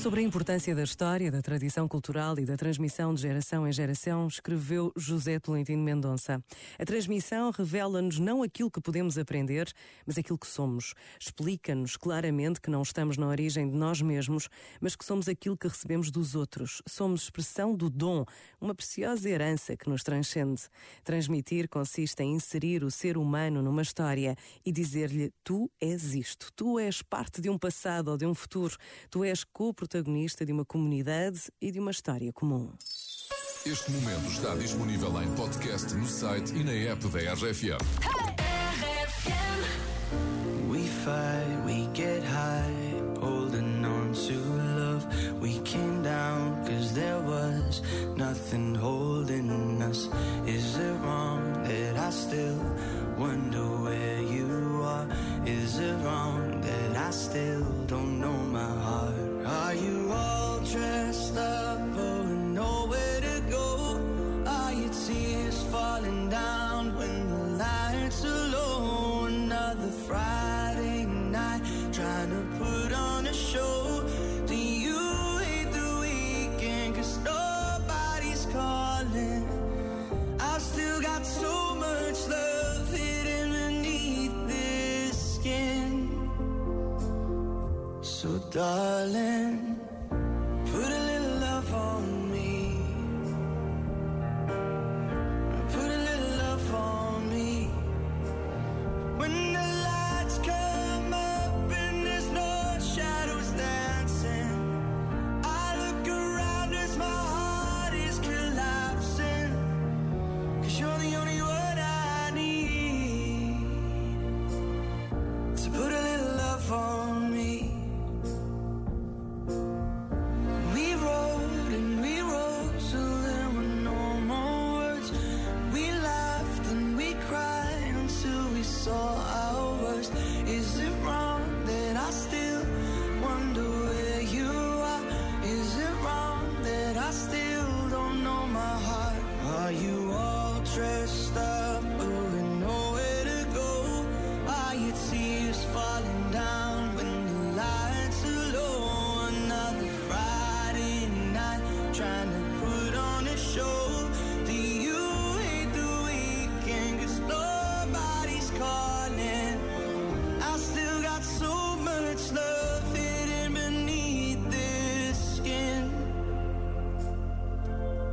Sobre a importância da história, da tradição cultural e da transmissão de geração em geração, escreveu José Tolentino Mendonça. A transmissão revela-nos não aquilo que podemos aprender, mas aquilo que somos. Explica-nos claramente que não estamos na origem de nós mesmos, mas que somos aquilo que recebemos dos outros. Somos expressão do dom, uma preciosa herança que nos transcende. Transmitir consiste em inserir o ser humano numa história e dizer-lhe: Tu és isto, tu és parte de um passado ou de um futuro, tu és co-protagonista de uma comunidade e de uma história comum. Este momento está disponível em podcast no site e na app da RFM. We fight, darling, put a little love on me.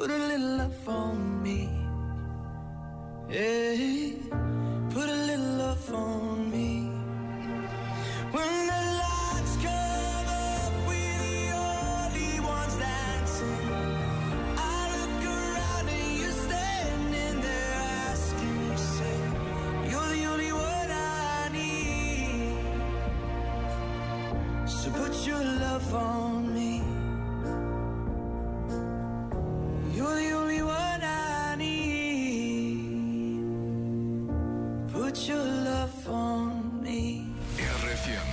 Put a little love on me. Yeah, put a little love on me. When the lights come up, we're the only ones dancing. I look around and you're standing there asking yourself, You're the only one I need. So put your love on me. RFM.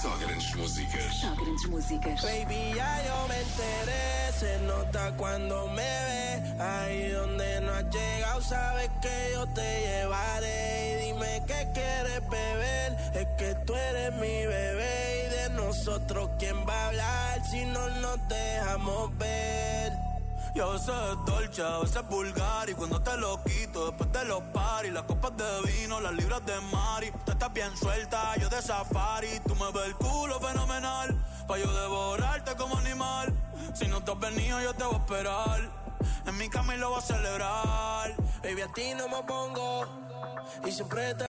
Só grandes músicas. Só grandes músicas. Baby, ya yo me enteré, se nota cuando me ve. Ahí donde no has llegado, sabes que yo te llevaré. Y dime qué quieres beber, es que tú eres mi bebé. Y de nosotros, ¿quién va a hablar si no nos dejamos ver? Y a veces es dolce, a veces es vulgar. Y cuando te lo quito, después de los paris Las copas de vino, las libras de mari. Tú estás bien suelta, yo de safari. Tú me ves el culo fenomenal Pa' yo devorarte como animal. Si no te has venido, yo te voy a esperar. En mi cama y lo voy a celebrar. Baby, a ti no me pongo y siempre te